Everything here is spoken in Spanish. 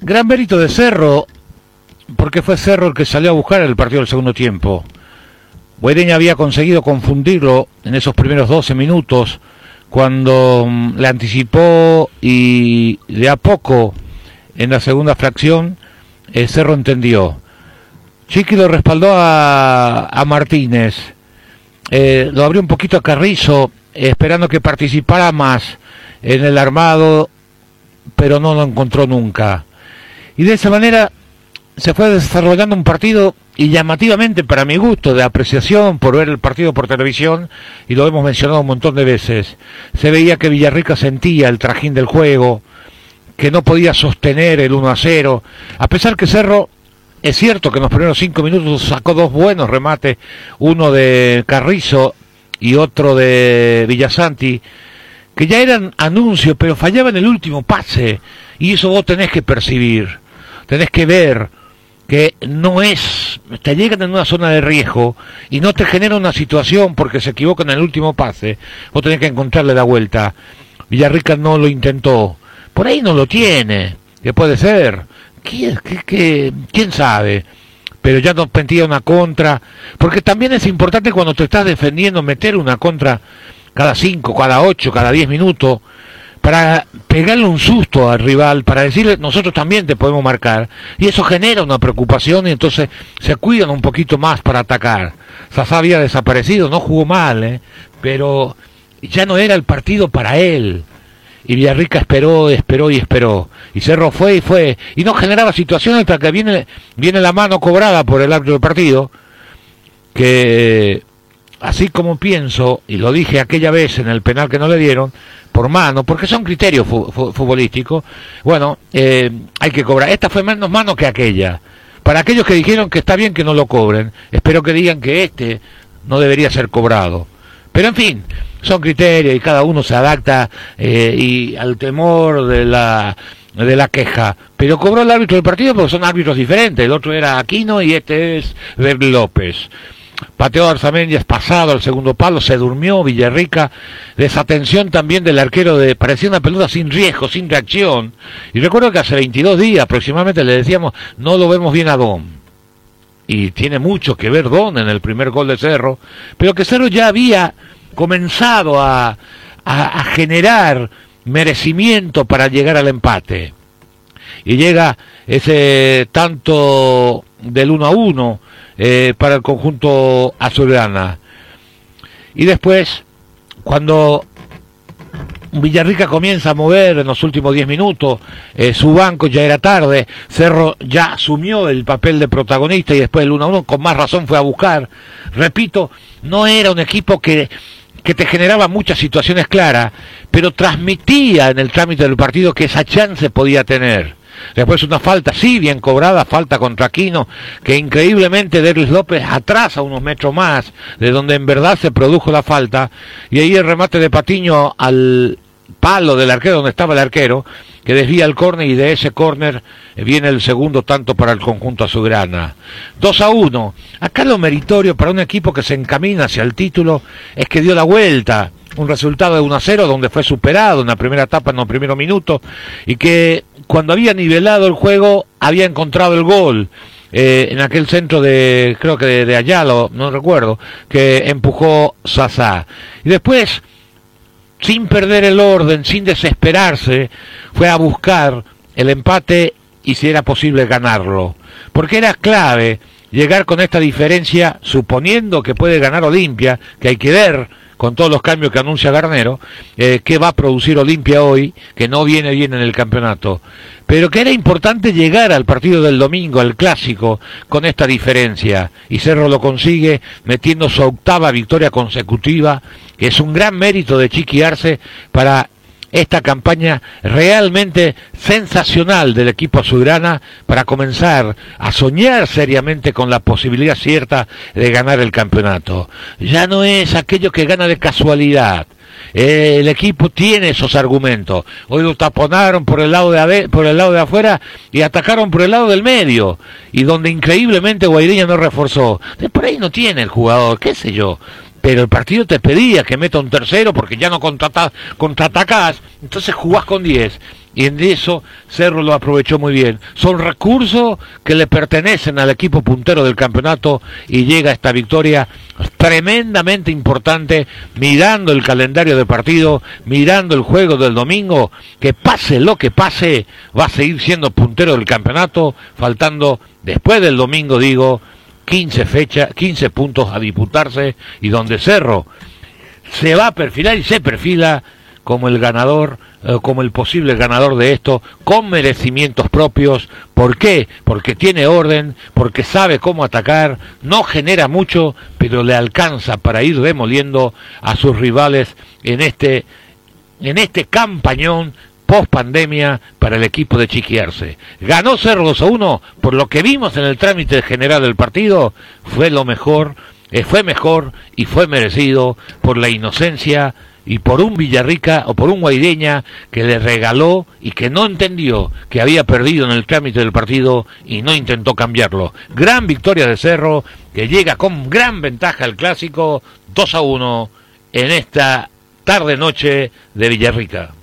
Gran mérito de Cerro, porque fue Cerro el que salió a buscar el partido del segundo tiempo. Guaireña había conseguido confundirlo en esos primeros 12 minutos cuando mm, le anticipó y de a poco en la segunda fracción eh, Cerro entendió. Chiqui lo respaldó a, a Martínez, eh, lo abrió un poquito a Carrizo, esperando que participara más en el armado, pero no lo encontró nunca. Y de esa manera se fue desarrollando un partido y llamativamente para mi gusto de apreciación por ver el partido por televisión y lo hemos mencionado un montón de veces se veía que Villarrica sentía el trajín del juego que no podía sostener el 1 a 0 a pesar que Cerro es cierto que en los primeros cinco minutos sacó dos buenos remates uno de Carrizo y otro de Villasanti que ya eran anuncios pero fallaba en el último pase y eso vos tenés que percibir tenés que ver que no es, te llegan en una zona de riesgo y no te genera una situación porque se equivocan en el último pase, vos tenés que encontrarle la vuelta. Villarrica no lo intentó, por ahí no lo tiene, que puede ser, ¿quién, quién sabe? Pero ya no pentía una contra, porque también es importante cuando te estás defendiendo meter una contra cada cinco, cada ocho, cada diez minutos, para pegarle un susto al rival, para decirle nosotros también te podemos marcar, y eso genera una preocupación y entonces se cuidan un poquito más para atacar. Sasá había desaparecido, no jugó mal, ¿eh? pero ya no era el partido para él. Y Villarrica esperó, esperó y esperó. Y Cerro fue y fue. Y no generaba situaciones hasta que viene, viene la mano cobrada por el árbitro del partido, que así como pienso, y lo dije aquella vez en el penal que no le dieron, por mano, porque son criterios futbolísticos, bueno, eh, hay que cobrar. Esta fue menos mano que aquella. Para aquellos que dijeron que está bien que no lo cobren, espero que digan que este no debería ser cobrado. Pero en fin, son criterios y cada uno se adapta eh, y al temor de la de la queja. Pero cobró el árbitro del partido porque son árbitros diferentes. El otro era Aquino y este es Ver López. Pateó es pasado al segundo palo, se durmió Villarrica, desatención también del arquero de, parecía una pelota sin riesgo, sin reacción. Y recuerdo que hace 22 días aproximadamente le decíamos, no lo vemos bien a Don. Y tiene mucho que ver Don en el primer gol de Cerro, pero que Cerro ya había comenzado a, a, a generar merecimiento para llegar al empate. Y llega ese tanto del 1 a 1 eh, para el conjunto azulgrana. Y después, cuando Villarrica comienza a mover en los últimos 10 minutos, eh, su banco ya era tarde, Cerro ya asumió el papel de protagonista y después el 1 a 1 con más razón fue a buscar. Repito, no era un equipo que, que te generaba muchas situaciones claras, pero transmitía en el trámite del partido que esa chance podía tener. Después una falta, sí, bien cobrada, falta contra Aquino, que increíblemente Derlis López atrasa unos metros más de donde en verdad se produjo la falta. Y ahí el remate de Patiño al palo del arquero donde estaba el arquero, que desvía el córner y de ese córner viene el segundo tanto para el conjunto azulgrana. 2 a 1. Acá lo meritorio para un equipo que se encamina hacia el título es que dio la vuelta un resultado de 1 a 0 donde fue superado en la primera etapa en los primeros minutos y que cuando había nivelado el juego había encontrado el gol eh, en aquel centro de creo que de, Ayalo no recuerdo que empujó Sasa y después sin perder el orden sin desesperarse fue a buscar el empate y si era posible ganarlo. Porque era clave llegar con esta diferencia suponiendo que puede ganar Olimpia que hay que ver con todos los cambios que anuncia Garnero, eh, que va a producir Olimpia hoy, que no viene bien en el campeonato, pero que era importante llegar al partido del domingo, al clásico, con esta diferencia. Y Cerro lo consigue metiendo su octava victoria consecutiva, que es un gran mérito de Chiqui Arce para esta campaña realmente sensacional del equipo azulgrana para comenzar a soñar seriamente con la posibilidad cierta de ganar el campeonato. Ya no es aquello que gana de casualidad. el equipo tiene esos argumentos. Hoy lo taponaron por el lado de por el lado de afuera y atacaron por el lado del medio y donde increíblemente Guaireña no reforzó. Por ahí no tiene el jugador, qué sé yo pero el partido te pedía que meta un tercero porque ya no contraatacás, entonces jugás con 10 y en eso Cerro lo aprovechó muy bien. Son recursos que le pertenecen al equipo puntero del campeonato y llega esta victoria tremendamente importante mirando el calendario de partido, mirando el juego del domingo, que pase lo que pase, va a seguir siendo puntero del campeonato, faltando después del domingo digo 15 fechas, 15 puntos a disputarse y donde Cerro se va a perfilar y se perfila como el ganador, eh, como el posible ganador de esto, con merecimientos propios. ¿Por qué? Porque tiene orden, porque sabe cómo atacar, no genera mucho, pero le alcanza para ir demoliendo a sus rivales en este, en este campañón post pandemia para el equipo de Chiquiarse. Ganó Cerro 2 a 1, por lo que vimos en el trámite general del partido, fue lo mejor, eh, fue mejor y fue merecido por la inocencia y por un Villarrica o por un Guaideña que le regaló y que no entendió que había perdido en el trámite del partido y no intentó cambiarlo. Gran victoria de Cerro que llega con gran ventaja al clásico 2 a 1 en esta tarde noche de Villarrica.